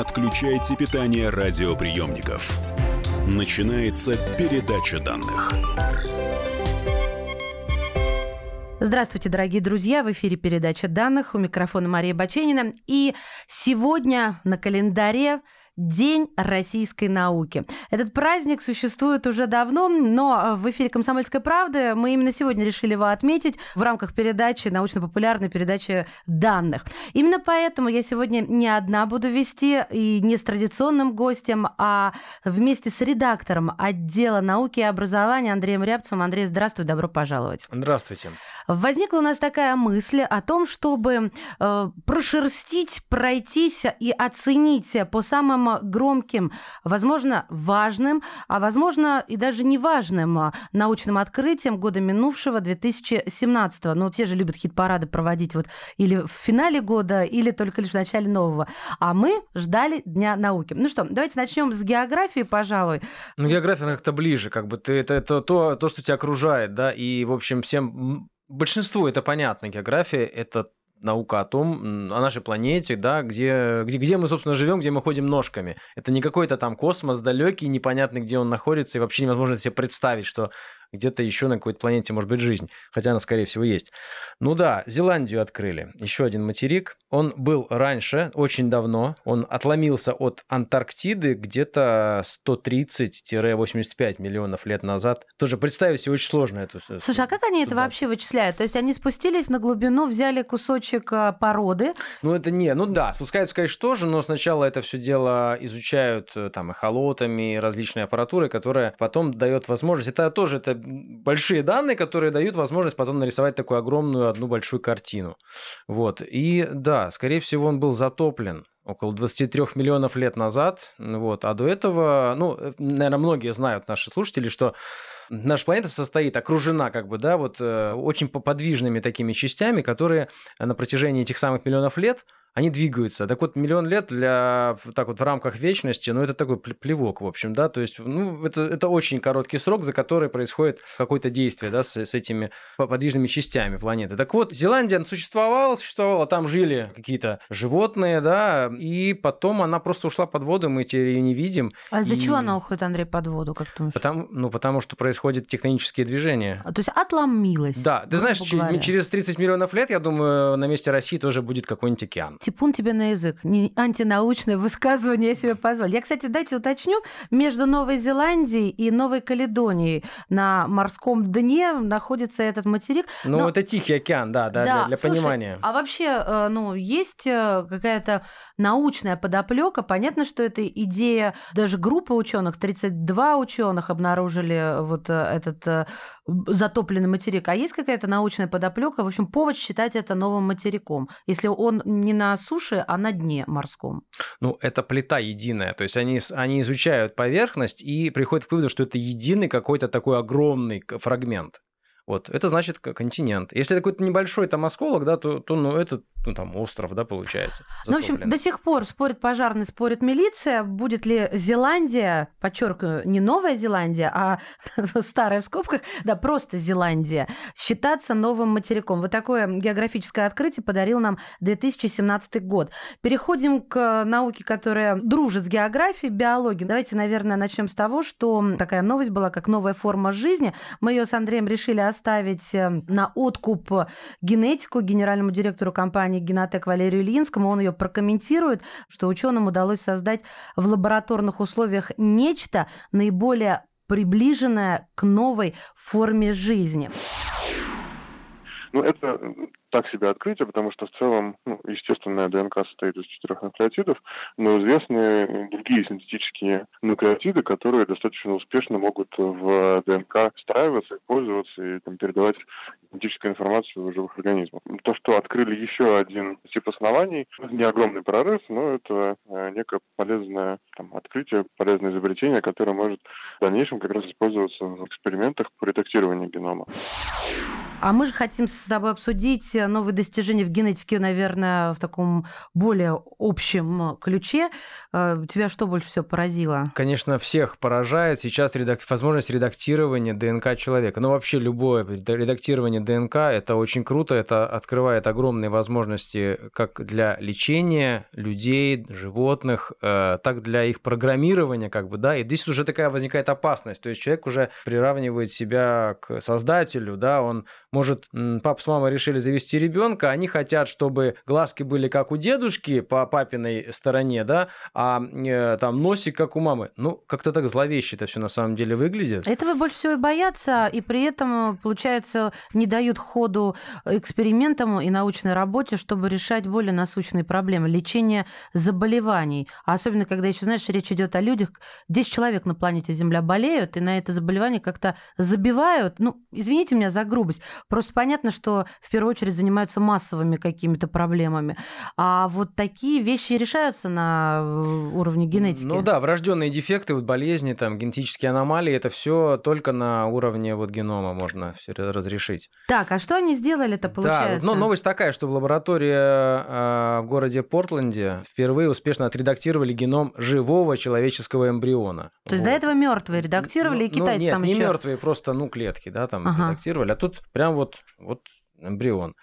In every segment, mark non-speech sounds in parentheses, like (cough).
отключайте питание радиоприемников. Начинается передача данных. Здравствуйте, дорогие друзья! В эфире передача данных. У микрофона Мария Баченина. И сегодня на календаре День российской науки. Этот праздник существует уже давно, но в эфире «Комсомольской правды» мы именно сегодня решили его отметить в рамках передачи, научно-популярной передачи данных. Именно поэтому я сегодня не одна буду вести и не с традиционным гостем, а вместе с редактором отдела науки и образования Андреем Рябцевым. Андрей, здравствуй, добро пожаловать. Здравствуйте. Возникла у нас такая мысль о том, чтобы э, прошерстить, пройтись и оценить по самым громким, возможно, важным, а возможно и даже неважным а, научным открытием года минувшего 2017. Ну, те же любят хит-парады проводить вот или в финале года, или только лишь в начале нового. А мы ждали Дня науки. Ну что, давайте начнем с географии, пожалуй. Ну, география как-то ближе, как бы ты, это, это то, то, что тебя окружает, да, и, в общем, всем большинству это понятно. География – это наука о том, о нашей планете, да, где, где, где мы, собственно, живем, где мы ходим ножками. Это не какой-то там космос далекий, непонятный, где он находится, и вообще невозможно себе представить, что где-то еще на какой-то планете может быть жизнь, хотя она, скорее всего, есть. Ну да, Зеландию открыли, еще один материк. Он был раньше, очень давно, он отломился от Антарктиды где-то 130-85 миллионов лет назад. Тоже представить себе очень сложно это. Слушай, а как они это вообще вычисляют? То есть они спустились на глубину, взяли кусочек а, породы? Ну это не, ну да, спускаются, конечно, тоже, но сначала это все дело изучают э, там эхолотами, различной аппаратурой, которая потом дает возможность. Это тоже это большие данные, которые дают возможность потом нарисовать такую огромную одну большую картину. Вот. И да, скорее всего, он был затоплен около 23 миллионов лет назад. Вот. А до этого, ну, наверное, многие знают, наши слушатели, что наша планета состоит, окружена как бы, да, вот э, очень подвижными такими частями, которые на протяжении этих самых миллионов лет они двигаются. Так вот, миллион лет для, так вот, в рамках вечности, ну, это такой плевок, в общем, да, то есть, ну, это, это очень короткий срок, за который происходит какое-то действие, да, с, с этими подвижными частями планеты. Так вот, Зеландия существовала, существовала, там жили какие-то животные, да, и потом она просто ушла под воду, мы теперь ее не видим. А из-за и... чего она уходит, Андрей, под воду, как ты думаешь? Потому, ну, потому что происходят тектонические движения. А, то есть отломилась. Да, ты знаешь, говоря. через 30 миллионов лет, я думаю, на месте России тоже будет какой-нибудь океан. Типун тебе на язык. Не антинаучное высказывание я себе позволю. Я, кстати, дайте уточню, между Новой Зеландией и Новой Каледонией на морском дне находится этот материк. Ну, Но... это Тихий океан, да, да, да для, для слушай, понимания. А вообще, э, ну, есть э, какая-то научная подоплека. Понятно, что это идея даже группы ученых, 32 ученых обнаружили вот э, этот затопленный материк. А есть какая-то научная подоплека? В общем, повод считать это новым материком, если он не на суше, а на дне морском. Ну, это плита единая. То есть они, они изучают поверхность и приходят к выводу, что это единый какой-то такой огромный фрагмент. Вот, это значит континент. Если это какой-то небольшой там осколок, да, то, то ну, это ну, там, остров, да, получается. Ну, в общем, до сих пор спорит пожарный, спорит милиция, будет ли Зеландия, подчеркиваю, не Новая Зеландия, а (laughs) старая в скобках, да, просто Зеландия, считаться новым материком. Вот такое географическое открытие подарил нам 2017 год. Переходим к науке, которая дружит с географией, биологией. Давайте, наверное, начнем с того, что такая новость была, как новая форма жизни. Мы ее с Андреем решили оставить э, на откуп генетику генеральному директору компании Генотек Валерию Ильинскому. Он ее прокомментирует, что ученым удалось создать в лабораторных условиях нечто наиболее приближенное к новой форме жизни. Ну, это так себе открытие, потому что в целом, ну, естественная ДНК состоит из четырех нуклеотидов, но известны другие синтетические нуклеотиды, которые достаточно успешно могут в ДНК встраиваться, пользоваться и там, передавать генетическую информацию живых организмах. То, что открыли еще один тип оснований, не огромный прорыв, но это э, некое полезное там, открытие, полезное изобретение, которое может в дальнейшем как раз использоваться в экспериментах по редактированию генома. А мы же хотим с тобой обсудить новые достижения в генетике, наверное, в таком более общем ключе. Э, тебя что больше всего поразило? Конечно, всех поражает сейчас редак... возможность редактирования ДНК человека. Ну, вообще любое редактирование ДНК – это очень круто, это открывает огромные возможности как для лечения людей, животных, э, так для их программирования, как бы, да. И здесь уже такая возникает опасность. То есть человек уже приравнивает себя к создателю, да, он может, папа с мамой решили завести ребенка, они хотят, чтобы глазки были как у дедушки по папиной стороне, да, а э, там носик как у мамы. Ну, как-то так зловеще это все на самом деле выглядит. Этого больше всего и боятся, и при этом, получается, не дают ходу экспериментам и научной работе, чтобы решать более насущные проблемы. Лечение заболеваний. А особенно, когда еще, знаешь, речь идет о людях, 10 человек на планете Земля болеют, и на это заболевание как-то забивают. Ну, извините меня за грубость. Просто понятно, что в первую очередь занимаются массовыми какими-то проблемами. А вот такие вещи решаются на э, уровне генетики. Ну да, врожденные дефекты, вот болезни, там, генетические аномалии, это все только на уровне вот генома можно все разрешить. Так, а что они сделали-то, получается? Да, ну, новость такая, что в лаборатории э, в городе Портленде впервые успешно отредактировали геном живого человеческого эмбриона. То есть вот. до этого мертвые редактировали, ну, и китайцы ну, нет, там не еще... мертвые, просто, ну, клетки, да, там ага. редактировали, а тут прям вот, вот эмбрион.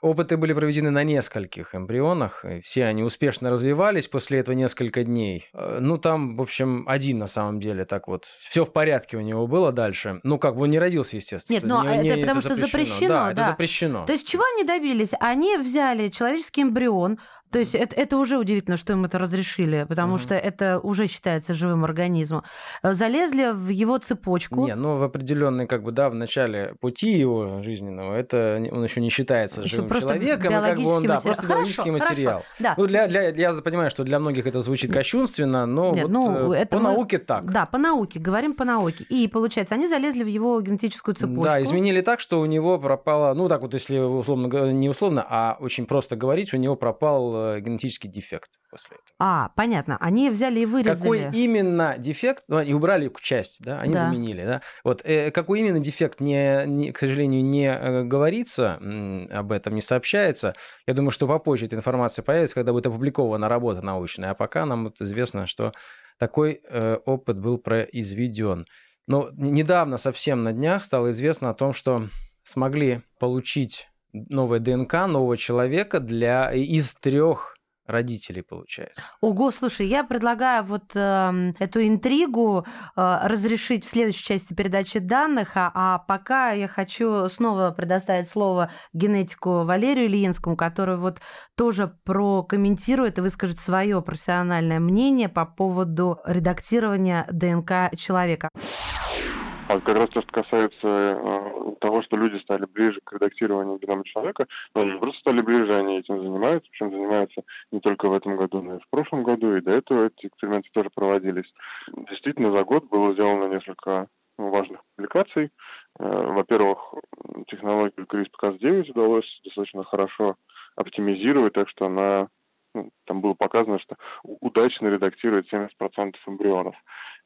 Опыты были проведены на нескольких эмбрионах, все они успешно развивались после этого несколько дней. Э, ну, там, в общем, один на самом деле так вот. Все в порядке у него было дальше. Ну, как бы он не родился, естественно. Нет, но не, это не, потому это что запрещено. запрещено да, да, это запрещено. То есть чего они добились? Они взяли человеческий эмбрион, то есть это, это уже удивительно, что им это разрешили, потому угу. что это уже считается живым организмом. Э, залезли в его цепочку. Не, ну в определенный, как бы, да, в начале пути его жизненного, это он еще не считается еще живым человеком, как бы он, да, просто хорошо, биологический материал. Хорошо, да. Ну, для, для, я понимаю, что для многих это звучит кощунственно, но Нет, вот ну, э, это по мы... науке так. Да, по науке, говорим по науке. И получается, они залезли в его генетическую цепочку. Да, изменили так, что у него пропало, ну так вот, если условно, не условно, а очень просто говорить, у него пропал Генетический дефект после этого. А, понятно. Они взяли и вырезали. Какой именно дефект, ну, они убрали часть, да, они да. заменили, да. Вот э, какой именно дефект, не, не, к сожалению, не э, говорится, об этом не сообщается. Я думаю, что попозже эта информация появится, когда будет опубликована работа научная. А пока нам вот известно, что такой э, опыт был произведен. Но недавно, совсем на днях, стало известно о том, что смогли получить новая ДНК нового человека для из трех родителей, получается. Ого, слушай, я предлагаю вот э, эту интригу э, разрешить в следующей части передачи данных, а, а пока я хочу снова предоставить слово генетику Валерию Ильинскому, который вот тоже прокомментирует и выскажет свое профессиональное мнение по поводу редактирования ДНК человека. А как раз то, что касается э, того, что люди стали ближе к редактированию генома человека, но они просто стали ближе, они этим занимаются, причем занимаются не только в этом году, но и в прошлом году, и до этого эти эксперименты тоже проводились. Действительно, за год было сделано несколько важных публикаций. Э, во-первых, технологию CRISPR-Cas9 удалось достаточно хорошо оптимизировать, так что она ну, там было показано, что удачно редактирует 70% эмбрионов.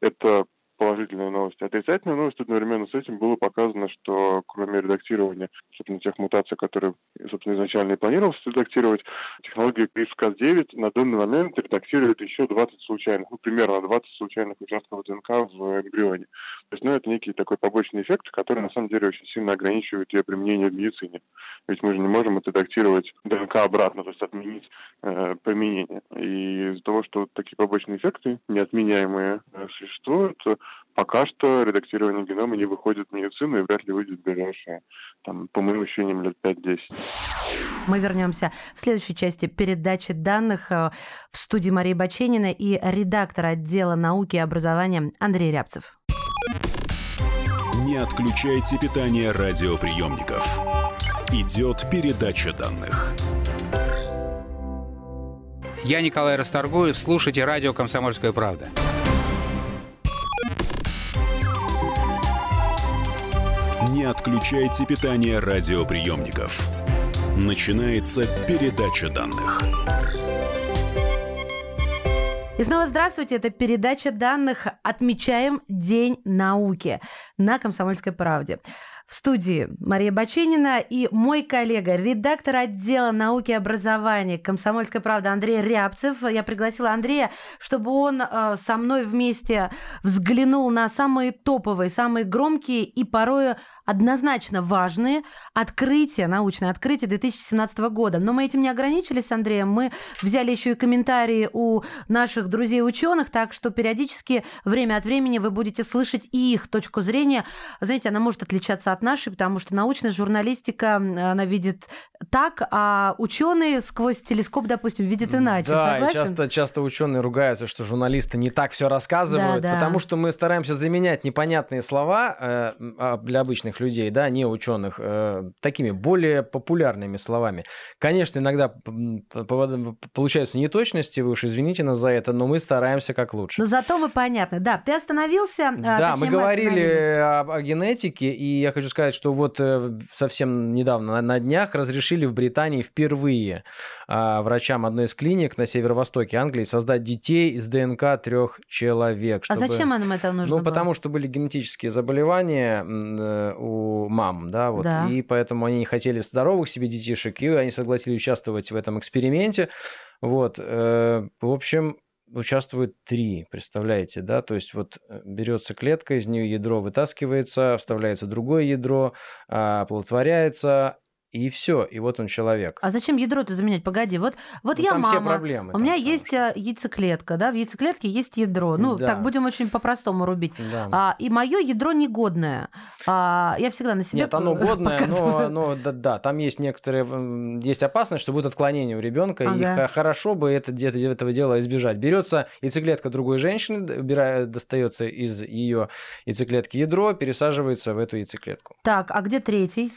Это положительные новости. Отрицательная новость одновременно с этим было показано, что кроме редактирования, собственно, тех мутаций, которые, собственно, изначально и планировалось редактировать, технология CRISPR-Cas9 на данный момент редактирует еще 20 случайных, ну, примерно 20 случайных участков ДНК в эмбрионе. То есть, ну, это некий такой побочный эффект, который, на самом деле, очень сильно ограничивает ее применение в медицине. Ведь мы же не можем отредактировать ДНК обратно, то есть отменить э, применение. И из-за того, что такие побочные эффекты, неотменяемые, э, существуют, пока что редактирование генома не выходит в медицину и вряд ли выйдет в ближайшие, там, по моим ощущениям, лет 5-10. Мы вернемся в следующей части передачи данных э, в студии Марии Баченина и редактор отдела науки и образования Андрей Рябцев. Не отключайте питание радиоприемников. Идет передача данных. Я Николай Расторгуев. Слушайте радио «Комсомольская правда». Не отключайте питание радиоприемников. Начинается передача данных. И снова здравствуйте. Это передача данных «Отмечаем День науки» на «Комсомольской правде». В студии Мария Баченина и мой коллега, редактор отдела науки и образования «Комсомольская правда» Андрей Рябцев. Я пригласила Андрея, чтобы он э, со мной вместе взглянул на самые топовые, самые громкие и порой однозначно важные открытия, научные открытия 2017 года. Но мы этим не ограничились Андреем. Мы взяли еще и комментарии у наших друзей-ученых, так что периодически, время от времени, вы будете слышать и их точку зрения. Знаете, она может отличаться от нашей, потому что научная журналистика, она видит так, а ученые сквозь телескоп, допустим, видят иначе. Да, Согласен? часто, часто ученые ругаются, что журналисты не так все рассказывают, Да, да. потому что мы стараемся заменять непонятные слова э, а, для обычных людей, да, не ученых, э, такими более популярными словами. Конечно, иногда получаются неточности, вы уж извините нас за это, но мы стараемся как лучше. Но зато вы понятны. Да, ты остановился. а, Да, мы говорили об- о, генетике, и я хочу сказать, что вот э, совсем недавно, на, днях, разрешили в Британии впервые а, врачам одной из клиник на северо-востоке Англии создать детей из ДНК трех человек. А чтобы- зачем нам это нужно Ну, было? потому что были генетические заболевания э, у мам, да, вот, Да. и поэтому они не хотели здоровых себе детишек, и они согласились участвовать в этом эксперименте. Вот, э, в общем, участвуют три, представляете, да, то есть вот э, берется клетка, из нее ядро вытаскивается, вставляется другое ядро, а, оплодотворяется, и все, и вот он человек. А зачем ядро-то заменять? Погоди, вот, вот Ну, я там мама. все проблемы. У там, меня есть что- э, яйцеклетка, да, в яйцеклетке есть ядро. Ну, Да. так будем очень по-простому рубить. Да. А, и мое ядро негодное. А, я всегда на себе Нет, оно годное, но, показываю. но да, да, там есть некоторые, есть опасность, что будет отклонение у ребенка, и Ага. хо- хорошо бы это, где-то этого дела избежать. Берется яйцеклетка другой женщины, убирая- достается из ее яйцеклетки ядро, пересаживается в эту яйцеклетку. Так, а где третий?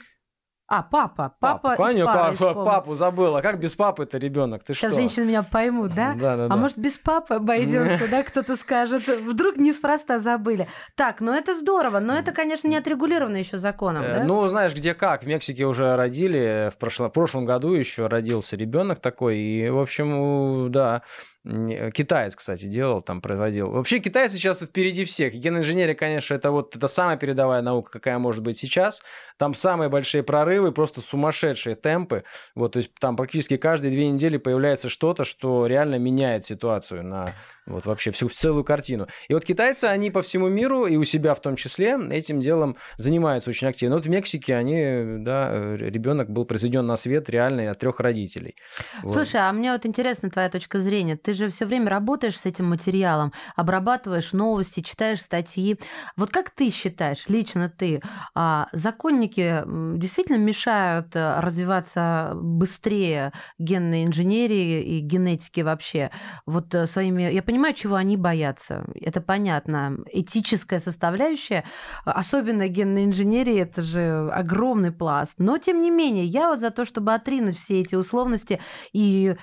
А, папа. Папа, Конечно, пары как- папу забыла. Как без папы это ребенок? Ты Сейчас что? женщины меня поймут, да? Да, да, А да. может, без папы обойдемся, (laughs) да, кто-то скажет. Вдруг неспроста забыли. Так, ну это здорово, но это, конечно, не отрегулировано еще законом, Э, да? Ну, знаешь, где как. В Мексике уже родили, в прошлом, в прошлом году еще родился ребенок такой. И, в общем, да, китаец, кстати, делал, там проводил. Вообще, китайцы сейчас впереди всех. И Геноинженерия, конечно, это вот это самая передовая наука, какая может быть сейчас. Там самые большие прорывы, просто сумасшедшие темпы. Вот, то есть там практически каждые две недели появляется что-то, что реально меняет ситуацию на вот вообще всю целую картину. И вот китайцы, они по всему миру, и у себя в том числе, этим делом занимаются очень активно. Вот в Мексике они, да, ребенок был произведен на свет реально от трех родителей. Вот. Слушай, а мне вот интересна твоя точка зрения. Ты же все время работаешь с этим материалом, обрабатываешь новости, читаешь статьи. Вот как ты считаешь, лично ты, а, законники действительно мешают э, развиваться быстрее генной инженерии и генетики вообще? Вот э, своими... Я понимаю, чего они боятся. Это понятно. Этическая составляющая, особенно генной инженерии, это же огромный пласт. Но, тем не менее, я вот за то, чтобы отринуть все эти условности и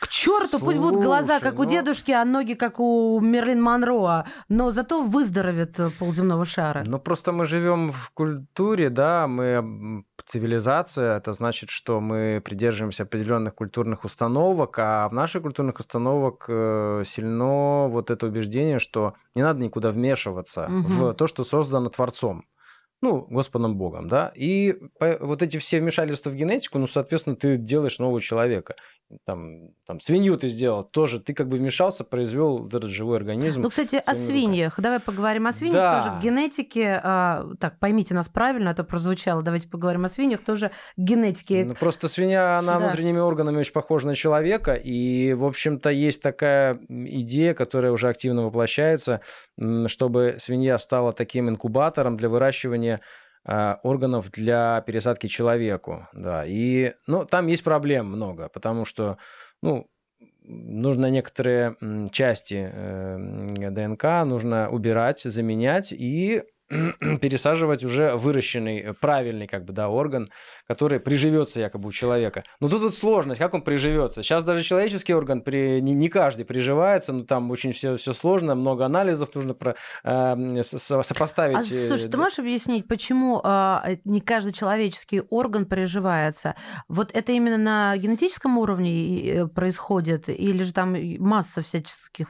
к черту, пусть будут глаза, Слушай, как у ну- дедушки, а ноги, как у Мерлин Монро, но зато выздоровеет э, полземного шара. Ну, просто мы живем в культуре, да, мы цивилизация, это значит, что мы придерживаемся определенных культурных установок, а в наших культурных установок э, сильно вот это убеждение, что не надо никуда вмешиваться Мгм. в то, что создано Творцом. Ну, Господом Богом, да. И вот эти все вмешательства в генетику, ну, соответственно, ты делаешь нового человека. Там, там свинью ты сделал, тоже ты как бы вмешался, произвел этот живой организм. Ну, кстати, о своими руками. свиньях. Давай поговорим о свиньях Да. тоже. К генетике. а, так, поймите нас правильно, это прозвучало. Давайте поговорим о свиньях. Тоже к генетике. Ну, просто свинья, она Да. внутренними органами очень похожа на человека, и, в общем-то, есть такая идея, которая уже активно воплощается, чтобы свинья стала таким инкубатором для выращивания а, органов для пересадки человеку, да, и, ну, там есть проблем много, потому что, ну, нужно некоторые части э, ДНК нужно убирать, заменять и (clears throat) пересаживать уже выращенный э, правильный как бы да орган, который приживется якобы у человека. Но тут вот сложность, как он приживется. Сейчас даже человеческий орган при, не, не каждый приживается, но там очень все, все сложно, много анализов нужно про, э, с- с- сопоставить. А, э, слушай, ты можешь объяснить, почему а, э, не каждый человеческий орган приживается? Вот это именно на генетическом уровне э, происходит, или же там масса всяческих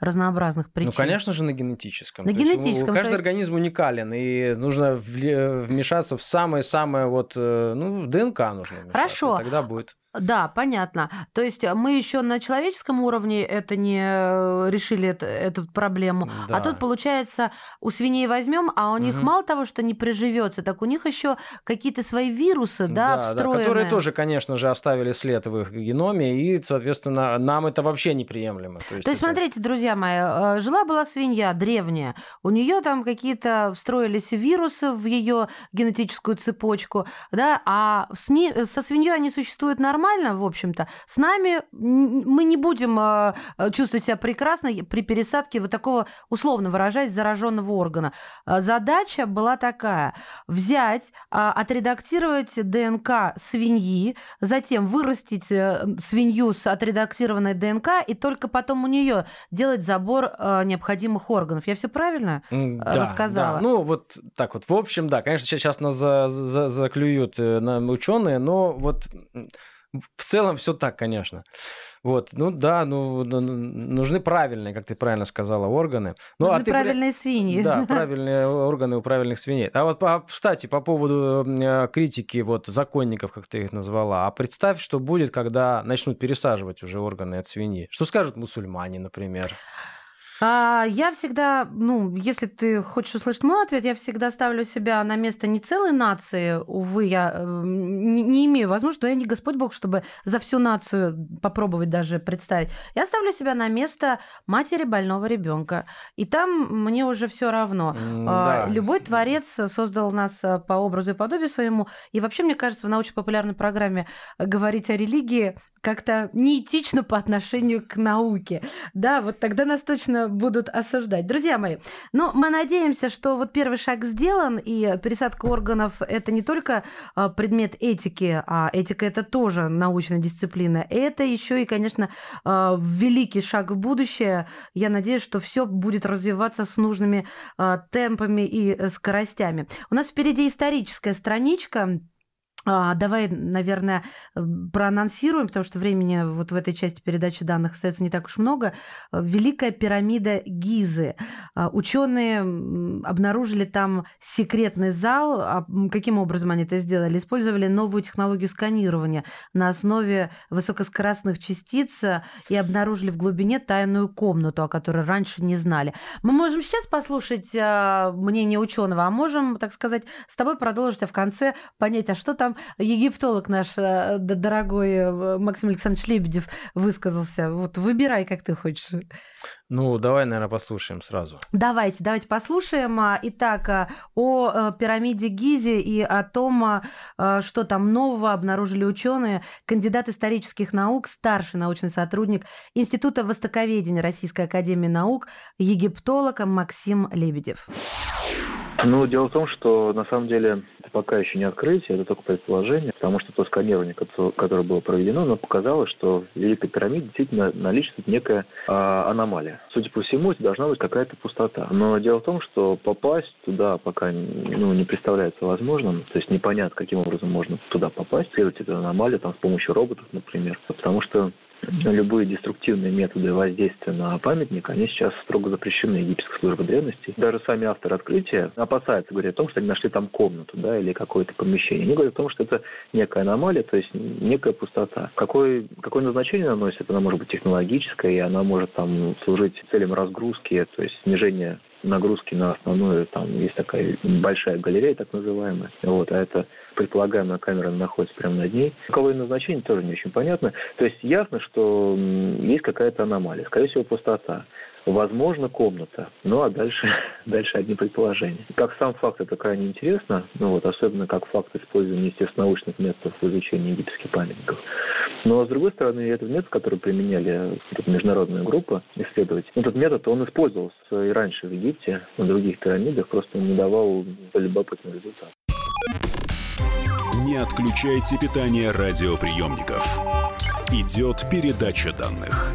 разнообразных причин? Ну, конечно же, на генетическом. На То есть у- генетическом, у- каждый есть- организм уникален. Уникален, и нужно вмешаться в самое-самое вот, э, ну, ДНК нужно вмешаться. Хорошо. Тогда будет. Да, понятно. То есть э, мы еще на человеческом уровне это не э, решили это, эту проблему. Да. А тут получается у свиней возьмем, а у угу. них мало того, что не приживется, так у них еще какие-то свои вирусы, да, да встроенные. Да, которые тоже, конечно же, оставили след в их геноме, и, соответственно, нам это вообще неприемлемо. То есть, То есть это... смотрите, друзья мои, э, жила была свинья древняя, у нее там какие-то встроились вирусы в ее генетическую цепочку, да, а с ней, со свиньей они существуют нормально нормально, в общем-то. С нами мы не будем а, а, чувствовать себя прекрасно при пересадке вот такого, условно выражаясь, зараженного органа. А, задача была такая. Взять, отредактировать ДНК свиньи, затем вырастить э, свинью с отредактированной ДНК, и только потом у нее делать забор необходимых органов. Я все правильно да, рассказала? Да. Ну, вот так вот. В общем, да, конечно, сейчас нас за, за, заклюют э, ученые, но вот в целом все так, конечно. Вот, ну да, ну нужны правильные, как ты правильно сказала, органы. Ну, нужны а ты, правильные свиньи. Да, (laughs) правильные органы у правильных свиней. А вот, кстати, по поводу э, критики вот законников, как ты их назвала, а представь, что будет, когда начнут пересаживать уже органы от свиньи. Что скажут мусульмане, например? А, я всегда, ну, если ты хочешь услышать мой ответ, я всегда ставлю себя на место не целой нации. Увы, я э, не, не имею возможности, но я не Господь Бог, чтобы за всю нацию попробовать даже представить. Я ставлю себя на место матери больного ребенка. И там мне уже все равно. А, да. Любой творец создал нас э, по образу и подобию своему. И вообще, мне кажется, в научно-популярной программе говорить о религии как-то неэтично по отношению к науке. Да, вот тогда нас точно будут осуждать. Друзья мои, но мы надеемся, что вот первый шаг сделан, и пересадка органов – это не только а, предмет этики, а этика – это тоже научная дисциплина. Это еще и, конечно, а, великий шаг в будущее. Я надеюсь, что все будет развиваться с нужными а, темпами и э, скоростями. У нас впереди историческая страничка. А, давай, наверное, проанонсируем, потому что времени вот в этой части передачи данных остается не так уж много. Великая пирамида Гизы. А, ученые обнаружили там секретный зал. А, каким образом они это сделали? Использовали новую технологию сканирования на основе высокоскоростных частиц и обнаружили в глубине тайную комнату, о которой раньше не знали. Мы можем сейчас послушать мнение ученого, а можем, так сказать, с тобой продолжить, а в конце понять, а что там египтолог наш э, дорогой э, Максим Александрович Лебедев высказался. Вот выбирай, как ты хочешь. Ну, давай, наверное, послушаем сразу. Давайте, давайте послушаем. А, итак, а, о э, пирамиде Гизи и о том, а, что там нового обнаружили ученые. Кандидат исторических наук, старший научный сотрудник Института востоковедения Российской Академии Наук, египтолог Максим Лебедев. Ну, дело в том, что на самом деле это пока еще не открытие, это только предположение, потому что то сканирование, которое было проведено, оно показало, что в Великой пирамиде действительно наличествует некая э, аномалия. Судя по всему, это должна быть какая-то пустота. Но дело в том, что попасть туда пока ну, не представляется возможным, то есть непонятно, каким образом можно туда попасть, исследовать эту аномалию там, с помощью роботов, например, потому что любые деструктивные методы воздействия на памятник, они сейчас строго запрещены египетской службой древности. Даже сами авторы открытия опасаются, говорят о том, что они нашли там комнату, да, или какое-то помещение. Они говорят о том, что это некая аномалия, то есть некая пустота. Какое, какое назначение она носит? Она может быть технологическая, и она может там служить целям разгрузки, то есть снижения нагрузки на основную, там есть такая большая галерея, так называемая, вот, а это предполагаемая камера находится прямо над ней. Каковое назначение тоже не очень понятно. То есть ясно, что есть какая-то аномалия, скорее всего, пустота. Возможно, комната. Ну, а дальше, (laughs) дальше одни предположения. Как сам факт, это крайне интересно. Ну, вот, особенно как факт использования, естественно, научных методов в изучении египетских памятников. Но, с другой стороны, этот метод, который применяли международная группа исследователей, этот метод, он использовался и раньше в Египте, на других пирамидах, просто не давал любопытный результат. Не отключайте питание радиоприемников. Идет передача данных.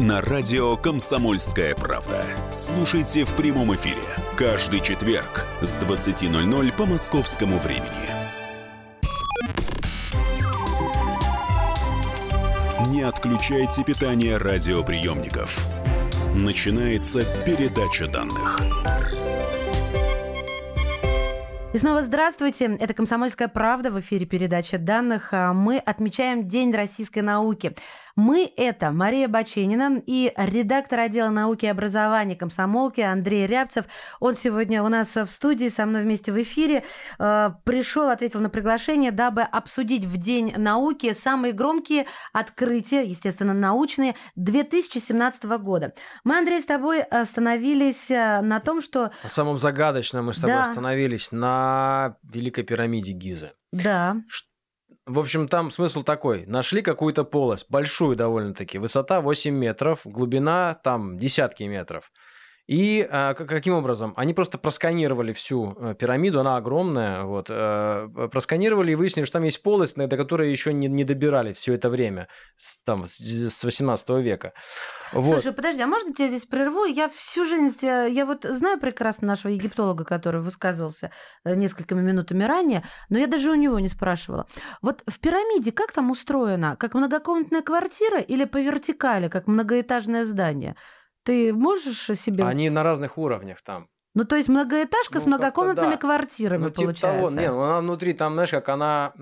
на радио «Комсомольская правда». Слушайте в прямом эфире каждый четверг с 20.00 по московскому времени. Не отключайте питание радиоприемников. Начинается передача данных. И снова здравствуйте. Это «Комсомольская правда» в эфире передача данных. А Мы отмечаем День российской науки. Мы – это Мария Баченина и редактор отдела науки и образования комсомолки Андрей Рябцев. Он сегодня у нас в студии, со мной вместе в эфире. Э, Пришел, ответил на приглашение, дабы обсудить в День науки самые громкие открытия, естественно, научные, 2017 года. Мы, Андрей, с тобой остановились э, на том, что... На самом загадочном мы с тобой Да. остановились на Великой пирамиде Гизы. Да, В общем, там смысл такой. Нашли какую-то полость, большую довольно-таки. Высота 8 метров, глубина там десятки метров. И а, каким образом? Они просто просканировали всю э, пирамиду, она огромная, вот, э, просканировали и выяснили, что там есть полость, до которой еще не, добирали все это время, там, с с 18 века. Вот. Слушай, подожди, а можно тебя здесь прерву? Я всю жизнь, я вот знаю прекрасно нашего египтолога, который высказывался э, несколькими минутами ранее, но я даже у него не спрашивала. Вот в пирамиде как там устроено? Как многокомнатная квартира или по вертикали, как многоэтажное здание? Ты можешь себе... Они на разных уровнях там. Ну, то есть многоэтажка Ну, с многокомнатными да. квартирами, Ну, типа получается. того. Не, ну, она внутри, там, знаешь, как она...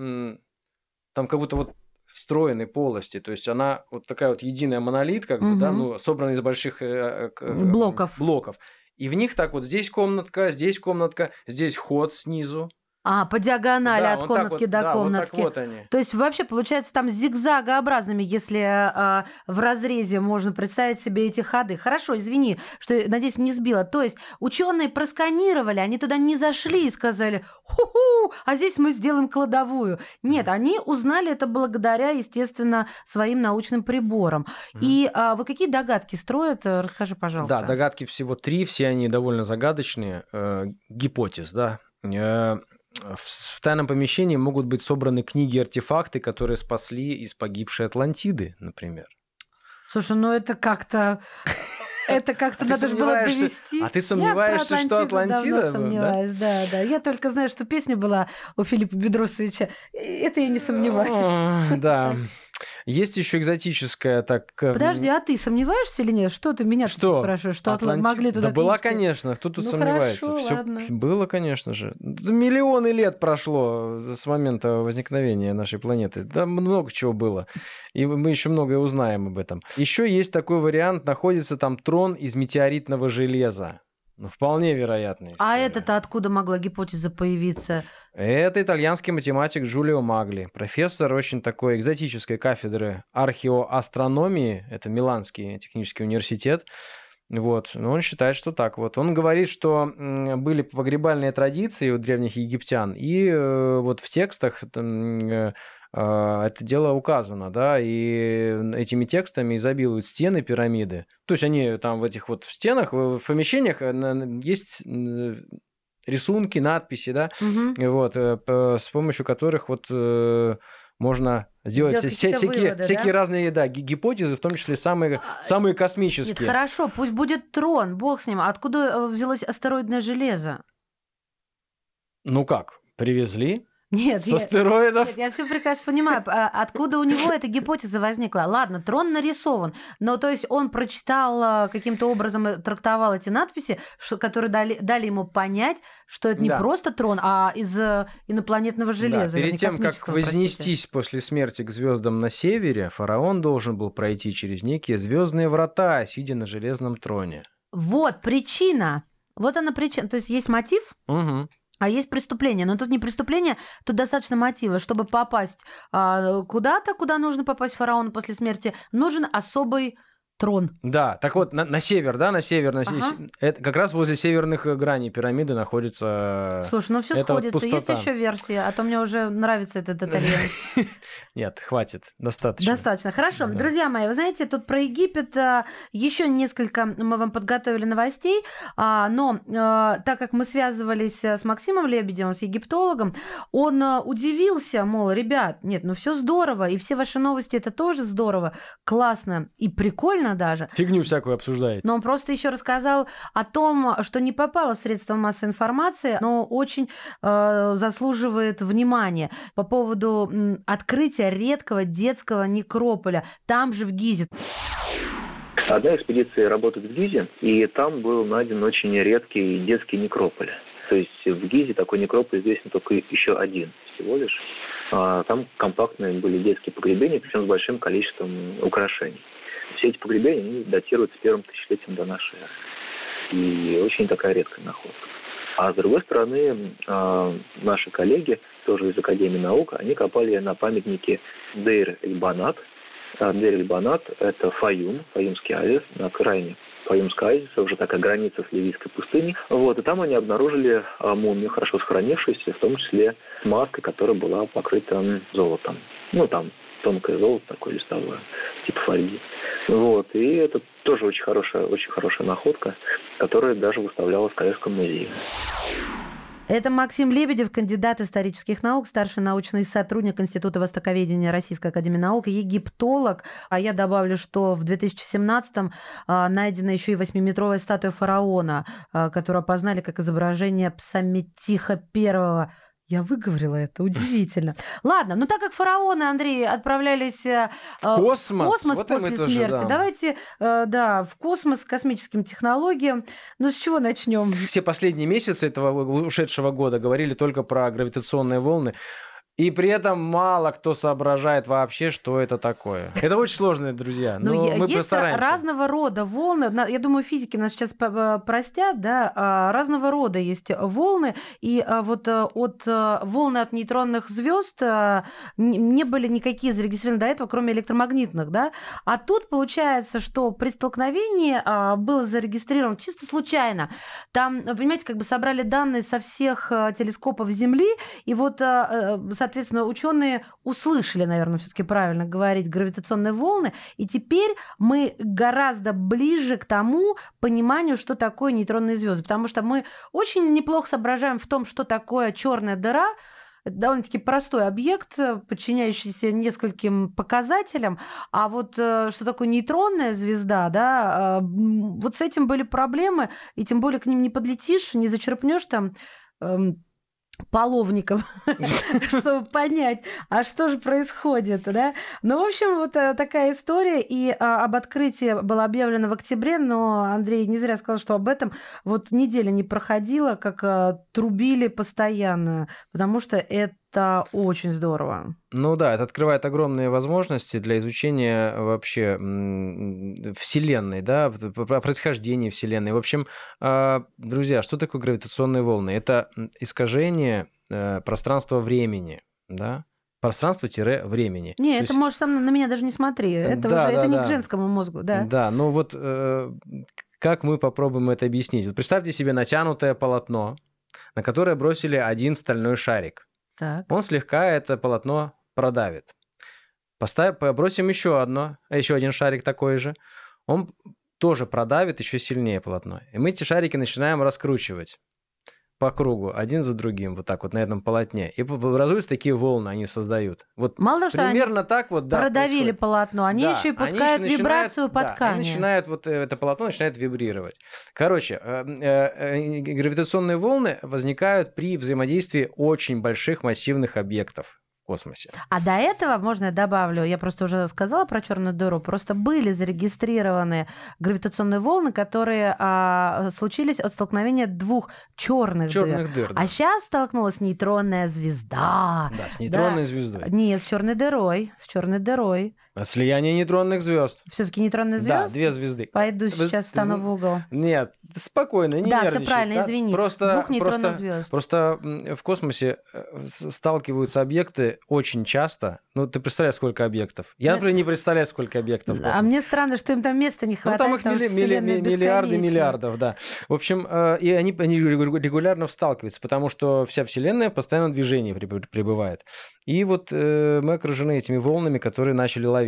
Там как будто вот встроенной полости. То есть она вот такая вот единая монолит, как бы, да, ну, собранная из больших э, э, э, Блоков. блоков. И в них так вот здесь комнатка, здесь комнатка, здесь ход снизу. А, по диагонали Да, от вот комнатки вот, до да, комнатки. Вот так вот они. То есть вообще получается там зигзагообразными, если э, в разрезе можно представить себе эти ходы. Хорошо, извини, что, надеюсь, не сбила. То есть ученые просканировали, они туда не зашли и сказали, ху-ху, а здесь мы сделаем кладовую. Нет, они узнали это благодаря, естественно, своим научным приборам. И а, вот какие догадки строят, э, расскажи, пожалуйста. Да, догадки всего три, все они довольно загадочные. Э, гипотез, да. Э, в тайном помещении могут быть собраны книги и артефакты, которые спасли из погибшей Атлантиды, например. Слушай, ну это как-то... Это как-то (laughs) А надо же было довести. а ты Я сомневаешься, про что Атлантида давно была, да? сомневаюсь, да? да, Я только знаю, что песня была у Филиппа Бедросовича. Это я не сомневаюсь. О, Да. (laughs) Есть еще экзотическая так. э, Подожди, а ты сомневаешься или нет? Что ты меня Что? спрашиваешь? Что Атлант- Атланти- могли туда Да была, книжки? конечно. Кто тут Ну, сомневается? хорошо, Всё ладно. было, конечно же. Миллионы лет прошло с момента возникновения нашей планеты. Да много чего было. И мы еще многое узнаем об этом. Еще есть такой вариант. Находится там трон из метеоритного железа. Ну, вполне вероятный. А это-то откуда могла гипотеза появиться? Это итальянский математик Джулио Магли, профессор очень такой экзотической кафедры археоастрономии, это Миланский технический университет. Вот. Но он считает, что так вот. Он говорит, что были погребальные традиции у древних египтян, и э, вот в текстах там, э, это дело указано, да, и этими текстами изобилуют стены пирамиды. То есть они там в этих вот стенах, в помещениях э, есть рисунки, надписи, да, Мгм. вот, э, с помощью которых вот э, можно сделать, Сделать все- всякие, выводы, всякие да? разные да, ги- гипотезы, в том числе самые, самые Нет, космические. хорошо, пусть будет трон, бог с ним. А Откуда взялось астероидное железо? Ну как, привезли Нет, с я- астероидов? Нет, я все прекрасно понимаю, а откуда у него эта гипотеза возникла. Ладно, трон нарисован, но то есть он прочитал а, каким-то образом, э, трактовал эти надписи, которые дали, дали ему понять, что это не Да. просто трон, а из э, инопланетного Да, железа. перед вернее, тем, как космического, простите. вознестись после смерти к звездам на севере, фараон должен был пройти через некие звездные врата, сидя на железном троне. Вот причина. Вот она причина. То есть есть мотив, Мгм. А есть преступление, но тут не преступление, тут достаточно мотива. Чтобы попасть а, куда-то, куда нужно попасть фараону после смерти, нужен особый Трон. Да, так вот, на, на север, да, на север, на, ага. это как раз возле северных граней пирамиды находится. Слушай, ну все сходится. Вот Есть еще версия, а то мне уже нравится этот (laughs) итальянец. Нет, хватит, достаточно. Достаточно. Хорошо, да. друзья мои, вы знаете, тут про Египет а, еще несколько мы вам подготовили новостей, а, но а, так как мы связывались с Максимом Лебедевым, с египтологом, он удивился, мол, ребят, нет, ну все здорово, и все ваши новости это тоже здорово, классно и прикольно прикольно даже. Фигню всякую обсуждает. Но он просто еще рассказал о том, что не попало в средства массовой информации, но очень э, заслуживает внимания по поводу м, открытия редкого детского некрополя там же в Гизе. Одна экспедиция работает в Гизе, и там был найден очень редкий детский некрополь. То есть в Гизе такой некрополь известен только еще один всего лишь. А, там компактные были детские погребения, причем с большим количеством украшений. Все эти погребения они датируются первым тысячелетием до нашей эры. И очень такая редкая находка. А с другой стороны, а, наши коллеги, тоже из Академии наук, они копали на памятнике Дейр-эль-Банат. А, Дейр-эль-Банат – это Фаюм, Фаюмский оазис на окраине Фаюмского оазиса, уже такая граница с Ливийской пустыней. Вот, и там они обнаружили а, мумию, хорошо сохранившуюся, в том числе с маской, которая была покрыта золотом. Ну, там тонкое золото такое листовое, типа фольги. Вот. И это тоже очень хорошая, очень хорошая находка, которая даже выставлялась в Корейском музее. Это Максим Лебедев, кандидат исторических наук, старший научный сотрудник Института востоковедения Российской Академии Наук, египтолог. А я добавлю, что в 2017-м а, найдена еще и восьмиметровая статуя фараона, а, которую опознали как изображение Псаметиха I я выговорила это, удивительно. (laughs) Ладно, ну так как фараоны, Андрей, отправлялись э, в космос, космос вот после смерти, тоже, да. давайте, э, да, в космос, к космическим технологиям. Ну с чего начнем? Все последние месяцы этого ушедшего года говорили только про гравитационные волны. И при этом мало кто соображает вообще, что это такое. Это очень сложно, друзья. Но, но мы есть постараемся. разного рода волны. Я думаю, физики нас сейчас э, простят, да. А, разного рода есть волны. И а, вот э, от э, волны от нейтронных звезд не были никакие зарегистрированы до этого, кроме электромагнитных, да. А тут получается, что при столкновении было зарегистрировано чисто случайно. Там, понимаете, как бы собрали данные со всех телескопов Земли, и вот, соответственно, ученые услышали, наверное, все-таки правильно говорить, гравитационные волны, и теперь мы гораздо ближе к тому пониманию, что такое нейтронные звезды, потому что мы очень неплохо соображаем в том, что такое черная дыра, это довольно-таки простой объект, подчиняющийся нескольким показателям. А вот э, что такое нейтронная звезда, да, э, вот с этим были проблемы, и тем более к ним не подлетишь, не зачерпнешь там эм, половником, (laughs) чтобы понять, а что же происходит, да? Ну, в общем, вот э, такая история, и а, об открытии было объявлено в октябре, но Андрей не зря сказал, что об этом вот неделя не проходила, как а, трубили постоянно, потому что это это очень здорово. Ну да, это открывает огромные возможности для изучения вообще Вселенной, да, происхождения Вселенной. В общем, а, друзья, что такое гравитационные волны? Это искажение э, пространства-времени, да, пространство-времени. Не, То это есть... можешь сам на меня даже не смотри. Это да, уже да, это да. не к женскому мозгу, да. Да, ну вот э, как мы попробуем это объяснить? Вот представьте себе натянутое полотно, на которое бросили один стальной шарик. Так. Он слегка это полотно продавит. Поставим, бросим еще одно, еще один шарик такой же. Он тоже продавит еще сильнее полотно. И мы эти шарики начинаем раскручивать по кругу, один за другим, вот так вот на этом полотне. И образуются такие волны, они создают. Вот Мало того, примерно что так вот, да, продавили происходит. полотно, они да, еще и пускают еще вибрацию по да, ткани. Они начинают, вот э, это полотно начинает вибрировать. Короче, э, э, гравитационные волны возникают при взаимодействии очень больших массивных объектов космосе. А до этого, можно я добавлю, я просто уже сказала про черную дыру, просто были зарегистрированы гравитационные волны, которые а, случились от столкновения двух черных, черных дыр. дыр да. А сейчас столкнулась нейтронная звезда. Да, с нейтронной да. звездой. Нет, с черной дырой, с черной дырой. Слияние нейтронных звезд. Все-таки нейтронные звезды? Да, две звезды. Пойду сейчас встану в угол. Нет, спокойно, не Да, нервничай. правильно, да? извини. Просто, Двух нейтронных просто, звезд. просто в космосе э, сталкиваются объекты очень часто. Ну, ты представляешь, сколько объектов? Я, Да. например, не представляю, сколько объектов А мне странно, что им там места не Ну, хватает, там их милли- милли- миллиарды миллиардов, да. В общем, э, и они, они регу- регулярно сталкиваются, потому что вся Вселенная в постоянном движении пребывает. И вот э, мы окружены этими волнами, которые начали ловить.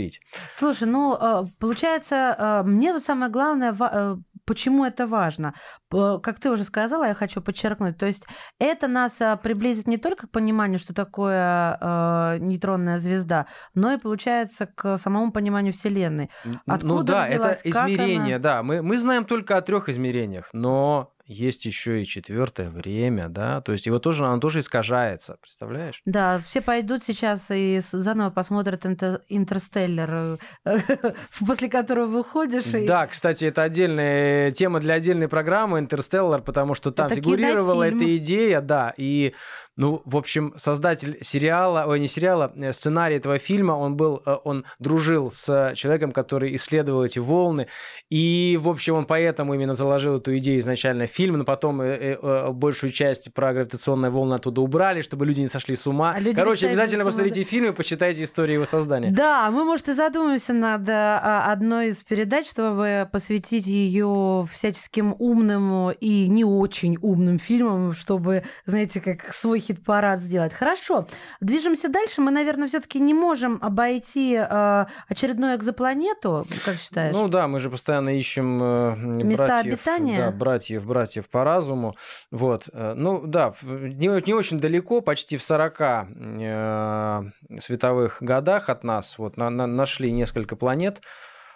Слушай, ну, э, получается, э, мне самое главное, э, почему это важно. П- Как ты уже сказала, я хочу подчеркнуть, то есть это нас э, приблизит не только к пониманию, что такое э, нейтронная звезда, но и, получается, к самому пониманию Вселенной. Н- Откуда ну да, это взялась, измерение, она? да. Мы, мы знаем только о трех измерениях, но есть еще и четвертое время, да. То есть его тоже, оно тоже искажается, представляешь? Да, все пойдут сейчас и заново посмотрят «Интер- «Интерстеллар», э, (laughs) после которого выходишь и... Да, кстати, это отдельная тема для отдельной программы «Интерстеллар», потому что там Это фигурировала кинофильм. эта идея, да, и, ну, в общем, создатель сериала, ой, не сериала, э, сценарий этого фильма, он был, э, он дружил с человеком, который исследовал эти волны, и, в общем, он поэтому именно заложил эту идею изначально в фильм, но потом э, э, э, большую часть про гравитационные волны оттуда убрали, чтобы люди не сошли с ума. А Короче, обязательно посмотрите фильм и почитайте историю его создания. Да, мы, может, и задумаемся над одной из передач, чтобы посвятить ее всяческим умным и не очень умным фильмам, чтобы, знаете, как свой хит-парад сделать. Хорошо, движемся дальше. Мы, наверное, все-таки не можем обойти а, очередную экзопланету, как считаешь? Ну да, мы же постоянно ищем э, Места братьев, обитания? Да, братьев, братьев по разуму. Вот. э, Ну да, не, не очень далеко, почти в 40 э, световых годах от нас, вот на- на- нашли несколько планет.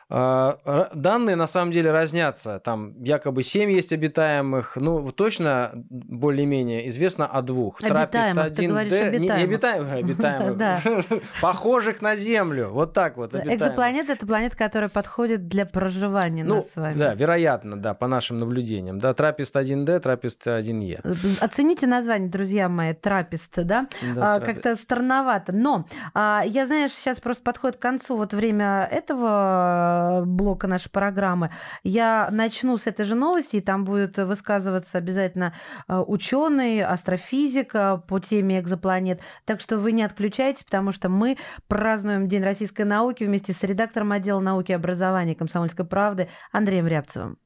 А, Данные на самом деле разнятся. Там якобы 7 есть обитаемых. Ну, точно более-менее известно о двух. Обитаемых, ты говоришь, не, не обитаемых. обитаемых, обитаемых. (laughs) (laughs) Похожих на Землю. Вот так вот. обитаемых. Экзопланета – это планета, которая подходит для проживания Ну, нас с вами. да, вероятно, да, по нашим наблюдениям. Да, трапест 1D, трапест 1Е. Оцените название, друзья мои, трапест, да? А, как-то странновато. Но а, я, знаешь, сейчас просто подходит к концу вот время этого э, блока нашей программы. Я начну с этой же новости, и там будет высказываться обязательно ученый, астрофизик э, по теме экзопланет. Так что вы не отключайтесь, потому что мы празднуем День российской науки вместе с редактором отдела науки и образования «Комсомольской правды» Андреем Рябцевым.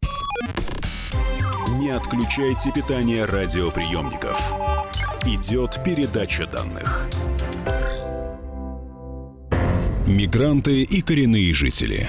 Не отключайте питание радиоприемников. Идет передача данных. Мигранты и коренные жители.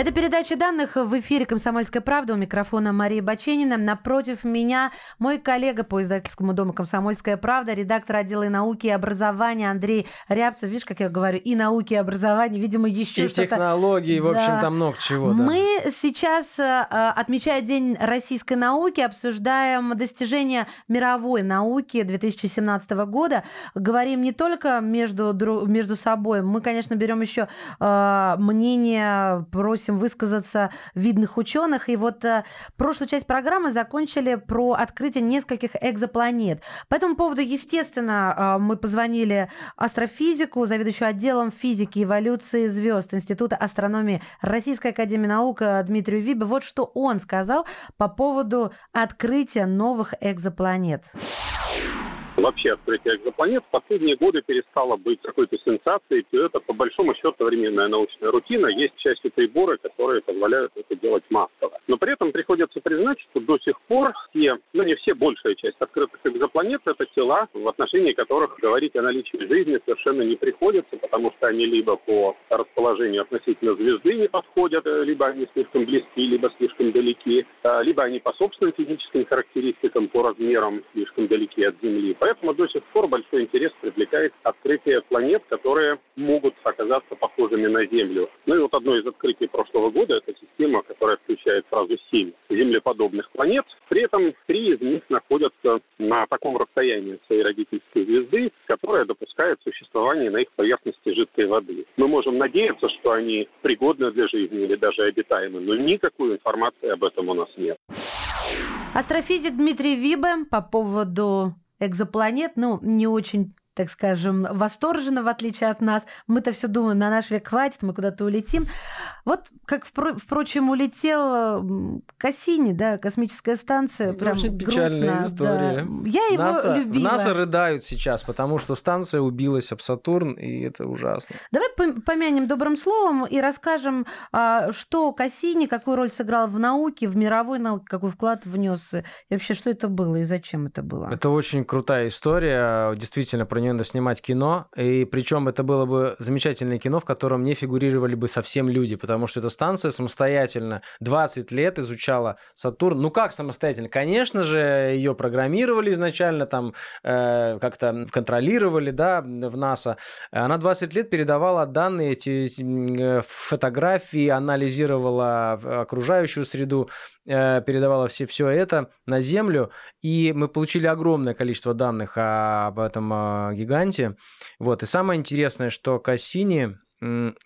Это передача данных в эфире «Комсомольская правда». У микрофона Мария Баченина. Напротив меня мой коллега по издательскому дому «Комсомольская правда», редактор отдела и науки и образования Андрей Рябцев. Видишь, как я говорю, и науки, и образования. Видимо, еще И что-то... технологии, в общем, там много чего. да. Мы сейчас, э, отмечая День российской науки, обсуждаем достижения мировой науки 2017 года. Говорим не только между, между собой, мы, конечно, берем еще э, мнение, просим высказаться видных ученых. И вот э, прошлую часть программы закончили про открытие нескольких экзопланет. По этому поводу, естественно, э, мы позвонили астрофизику, заведующему отделом физики и эволюции звезд Института астрономии Российской Академии Наук э, Дмитрию Вибе. Вот что он сказал по поводу открытия новых экзопланет. Вообще открытие экзопланет в последние годы перестало быть какой-то сенсацией. Все это, по большому счету, современная научная рутина. Есть части приборы, которые позволяют это делать массово. Но при этом приходится признать, что до сих пор все, ну не все, большая часть открытых экзопланет – это тела, в отношении которых говорить о наличии жизни совершенно не приходится, потому что они либо по расположению относительно звезды не подходят, либо они слишком близки, либо слишком далеки, а, либо они по собственным физическим характеристикам, по размерам слишком далеки от Земли. Поэтому до сих пор большой интерес привлекает открытие планет, которые могут оказаться похожими на Землю. Ну и вот одно из открытий прошлого года – это система, которая включает сразу семь землеподобных планет. При этом три из них находятся на таком расстоянии от своей родительской звезды, которая допускает существование на их поверхности жидкой воды. Мы можем надеяться, что они пригодны для жизни или даже обитаемы, но никакой информации об этом у нас нет. Астрофизик Дмитрий Вибе по поводу экзопланет, ну, не очень так скажем, восторженно, в отличие от нас. Мы-то все думаем, на наш век хватит, мы куда-то улетим. Вот как, впрочем, улетел Кассини, да, космическая станция. Прям Очень печальная грустно, история. Да. Я его НАСА, любила. НАСА рыдают сейчас, потому что станция убилась об Сатурн, и это ужасно. Давай помянем добрым словом и расскажем, а, что Кассини, какую роль сыграл в науке, в мировой науке, какой вклад внес, и вообще, что это было и зачем это было. Это очень крутая история, действительно, про нее надо снимать кино, и причем это было бы замечательное кино, в котором не фигурировали бы совсем люди, потому что эта станция самостоятельно 20 лет изучала Сатурн. Ну как самостоятельно? Конечно же, ее программировали изначально, там э, как-то контролировали, да, в НАСА. Она 20 лет передавала данные, эти э, фотографии, анализировала окружающую среду, э, передавала все, все это на Землю, и мы получили огромное количество данных об этом э, гиганте. Вот. И самое интересное, что Кассини,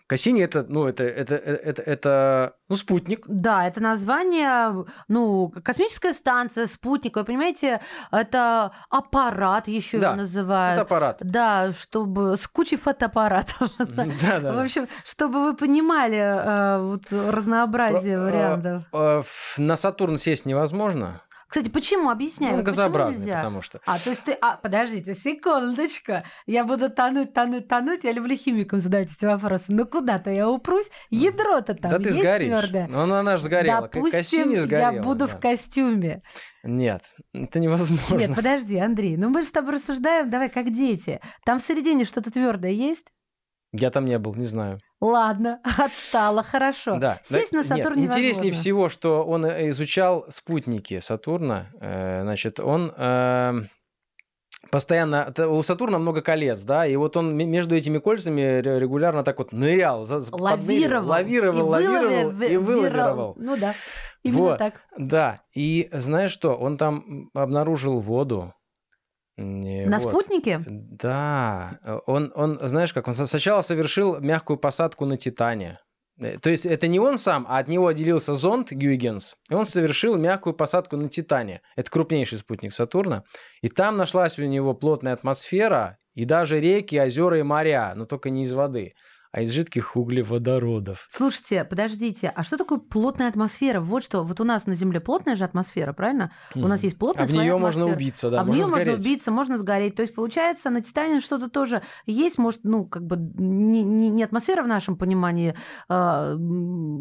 Кассини это, ну, это, это, это, это, ну, спутник. Да, это название, ну, космическая станция, спутник, вы понимаете, это аппарат еще да, его называют. Это аппарат. Да, чтобы с кучей фотоаппаратов. (laughs) Да, да. В общем, чтобы вы понимали э, вот, разнообразие вариантов. Э, на Сатурн сесть невозможно. Кстати, почему? Объясняю. Он газообразный, нельзя? потому что. А, то есть ты... А, подождите, секундочку. Я буду тонуть, тонуть, тонуть. Я люблю химикам задавать эти вопросы. Ну куда-то я упрусь. Ядро-то там Да ты есть сгоришь. твердое? Ну, она же сгорела. Допустим, Кассини сгорела. я буду да. в костюме. Нет, это невозможно. Нет, подожди, Андрей. Ну мы же с тобой рассуждаем, давай, как дети. Там в середине что-то твердое есть? Я там не был, не знаю. Ладно, (laughs) отстала, хорошо. Да. Сесть да, на Сатурн нет, Интереснее всего, что он э, изучал спутники Сатурна. Э, Значит, он э, постоянно... У Сатурна много колец, да, и вот он между этими кольцами ре- регулярно так вот нырял, Лавировал. лавировал, и лавировал вылови- и вылавировал. Ну да, именно Вот. так. Да, и знаешь что, он там обнаружил воду. На вот. спутнике? Да, он, он, знаешь как, он сначала совершил мягкую посадку на Титане. Э, То есть это не он сам, а от него отделился зонд Гюйгенс, и он совершил мягкую посадку на Титане. Это крупнейший спутник Сатурна. И там нашлась у него плотная атмосфера, и даже реки, озера и моря, но только не из воды, а из жидких углеводородов. Слушайте, подождите, а что такое плотная атмосфера? Вот что, вот у нас на Земле плотная же атмосфера, правильно? У нас есть плотная А в нее можно убиться, да, а в нее можно убиться, можно сгореть. То есть, получается, на Титане что-то тоже есть, может, ну, как бы не, не- не атмосфера в нашем понимании э,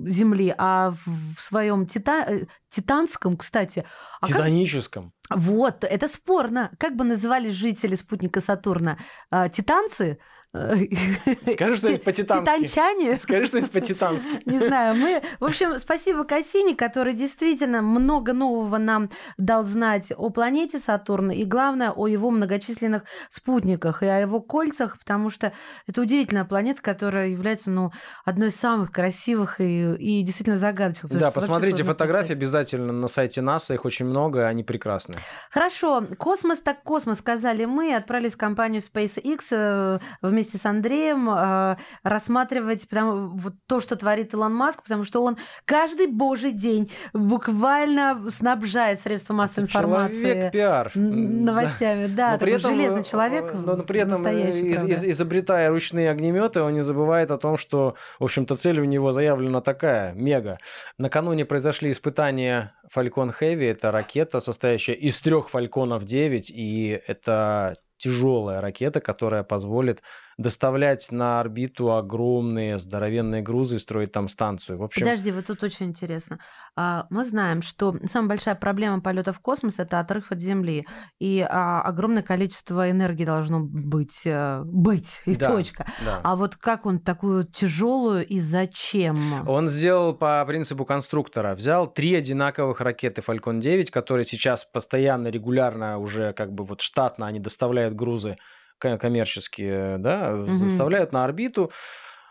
Земли, а в, своем тита... э, титанском, кстати. А как- Титаническом. Вот, это спорно. Как бы назывались жители спутника Сатурна? А, Титанцы? Скажи что-нибудь по-титански. Титанчане? Скажи что-нибудь по-титански. Не знаю, мы... В общем, спасибо Кассини, который действительно много нового нам дал знать о планете Сатурн и, главное, о его многочисленных спутниках и о его кольцах, потому что это удивительная планета, которая является, ну, одной из самых красивых и, и действительно загадочных. Да, посмотрите фотографии представить. обязательно на сайте НАСА, их очень много, они прекрасные. Хорошо, космос так космос, сказали мы, отправились в компанию SpaceX э, вместе вместе с Андреем э, рассматривать потому, вот то, что творит Илон Маск, потому что он каждый божий день буквально снабжает средства массовой Это информации человек пиар. новостями. Да, Но такой при этом, железный э, человек. Но, при этом, настоящий, из- из- изобретая ручные огнеметы, он не забывает о том, что, в общем-то, цель у него заявлена такая, мега. Накануне произошли испытания Falcon Heavy. Это ракета, состоящая из трех Фальконов 9, и это тяжелая ракета, которая позволит доставлять на орбиту огромные здоровенные грузы и строить там станцию. В общем, Подожди, вот тут очень интересно. А, Мы знаем, что самая большая проблема полета в космос это отрыв от Земли. И а, огромное количество энергии должно быть. э, Быть. И Да, точка. да. А вот как он такую тяжелую и зачем? Он сделал по принципу конструктора. Взял три одинаковых ракеты Falcon 9, которые сейчас постоянно, регулярно уже как бы вот штатно они доставляют грузы коммерческие, да, Мгм. доставляют на орбиту.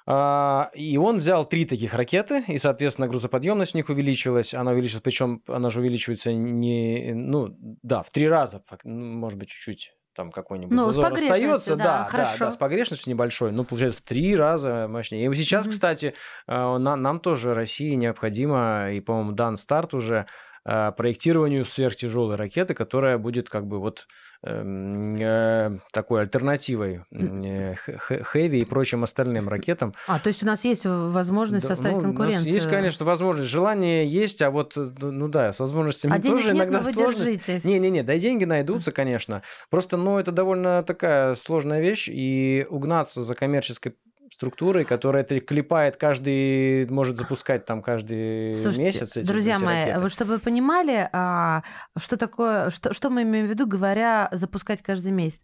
А, И он взял три таких ракеты, и, соответственно, грузоподъемность у них увеличилась. Она увеличилась, причем она же увеличивается не, ну, да, в три раза, может быть, чуть-чуть там какой-нибудь Ну, зазор остается, да, да, да, хорошо. да, с погрешностью небольшой, ну, получается, в три раза мощнее. И сейчас, Мгм. кстати, э, на- нам тоже России необходимо, и, по-моему, дан старт уже проектированию сверхтяжелой ракеты, которая будет как бы вот эм, э, такой альтернативой э, Хэви и прочим остальным ракетам. А, то есть у нас есть возможность Да, составить ну, конкуренцию. Есть, конечно, возможность, желание есть, а вот, э, ну да, с возможностями А тоже нет, иногда но вы сложность. держитесь. Не-не-не, да и деньги найдутся, конечно. Просто, ну, это довольно такая сложная вещь, и угнаться за коммерческой структурой, которая это клепает каждый, может запускать там каждый Слушайте, месяц эти, друзья эти мои, вот чтобы вы понимали, а, что такое, что, что мы имеем в виду, говоря запускать каждый месяц.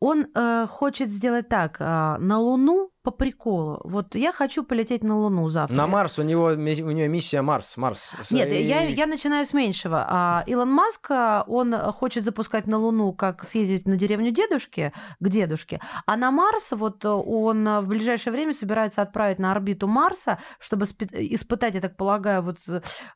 Он э, хочет сделать так: а, на Луну по приколу. Вот я хочу полететь на Луну завтра. На Марс у него у нее миссия Марс, Марс. Нет, и- я, я начинаю с меньшего. А Илон Маск, а, он хочет запускать на Луну, как съездить на деревню дедушки, к дедушке. А на Марс вот он в ближайшее время собирается отправить на орбиту Марса, чтобы спи- испытать, я так полагаю, вот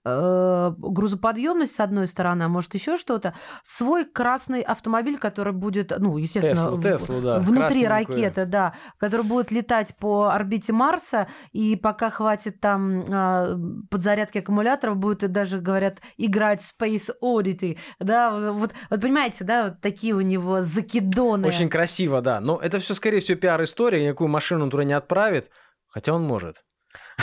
э, грузоподъемность с одной стороны, а может еще что-то, свой красный автомобиль, который будет, ну, естественно, Теслу, в- Теслу, да, внутри ракеты, да, который будет летать по орбите Марса, и пока хватит там а, подзарядки аккумуляторов, будет и даже, говорят, играть Space Oddity, да, вот, вот, понимаете, да, вот такие у него закидоны. Очень красиво, да. Но это все, скорее всего, пиар-история, никакую машину туда не отправит, хотя он может.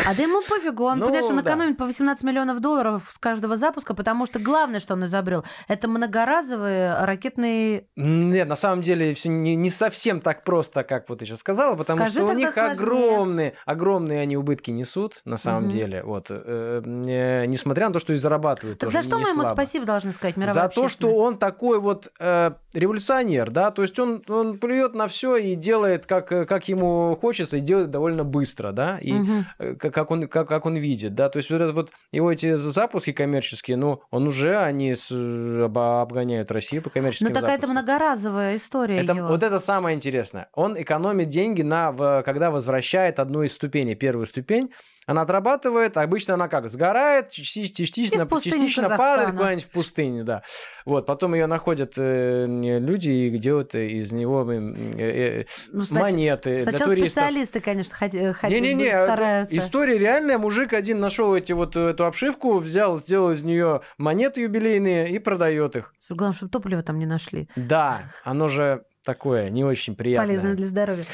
А да ему пофигу, он, Ну, понимаешь, он да. экономит по 18 миллионов долларов с каждого запуска, потому что главное, что он изобрел, это многоразовые ракетные... Нет, на самом деле все не, не совсем так просто, как вот ты сейчас сказала, потому Скажи что у них сложнее. огромные, огромные они убытки несут, на самом Мгм. деле. Вот, э, э, несмотря на то, что и зарабатывают Так за что мы ему слабо. спасибо должны сказать, мировая За то, что он такой вот э, революционер, да, то есть он, он плюет на все и делает, как, э, как ему хочется, и делает довольно быстро, да, и Мгм. Как, он, как, как он видит, да, то есть вот это вот его эти запуски коммерческие, ну, он уже, они с- оба- обгоняют Россию по коммерческим Ну, такая это многоразовая история Это, его. вот это самое интересное. Он экономит деньги, на, когда возвращает одну из ступеней. Первую ступень она отрабатывает. Обычно она как? Сгорает, части- частично, частично падает куда-нибудь в пустыню. Да. Вот, потом ее находят э, люди и делают из него э, э, Ну, снач- монеты для Сначала туристов. специалисты, конечно, хот- э, хотят, Не-не-не, это стараются. история реальная. Мужик один нашел эти вот э, эту обшивку, взял, сделал из нее монеты юбилейные и продает их. Главное, чтобы топливо там не нашли. Да, оно же такое не очень приятное. Полезное для здоровья.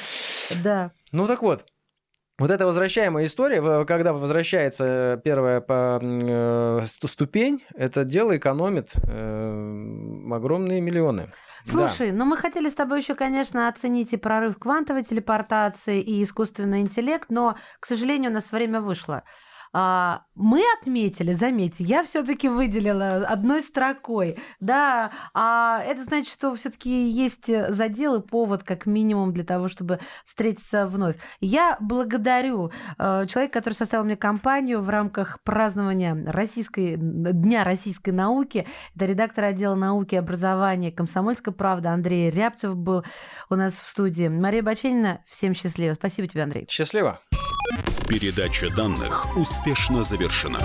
Да. Ну так вот, вот эта возвращаемая история, когда возвращается первая по, э, сту- ступень, это дело экономит э, огромные миллионы. Да. Слушай, ну мы хотели с тобой еще, конечно, оценить и прорыв квантовой телепортации, и искусственный интеллект, но, к сожалению, у нас время вышло. А, мы отметили, заметьте, я все-таки выделила одной строкой, да, а это значит, что все-таки есть задел и повод, как минимум, для того, чтобы встретиться вновь. Я благодарю э, человека, который составил мне компанию в рамках празднования российской, Дня российской науки. Это редактор отдела науки и образования «Комсомольская правда» Андрей Рябцев был у нас в студии. Мария Баченина, всем счастливо. Спасибо тебе, Андрей. Счастливо. Передача данных успешно завершена.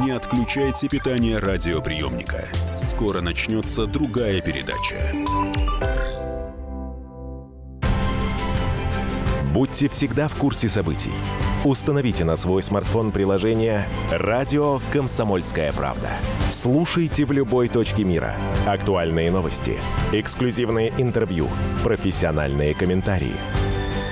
Не отключайте питание радиоприемника. Скоро начнется другая передача. Будьте всегда в курсе событий. Установите на свой смартфон приложение «Радио Комсомольская правда». Слушайте в любой точке мира. Актуальные новости, эксклюзивные интервью, профессиональные комментарии.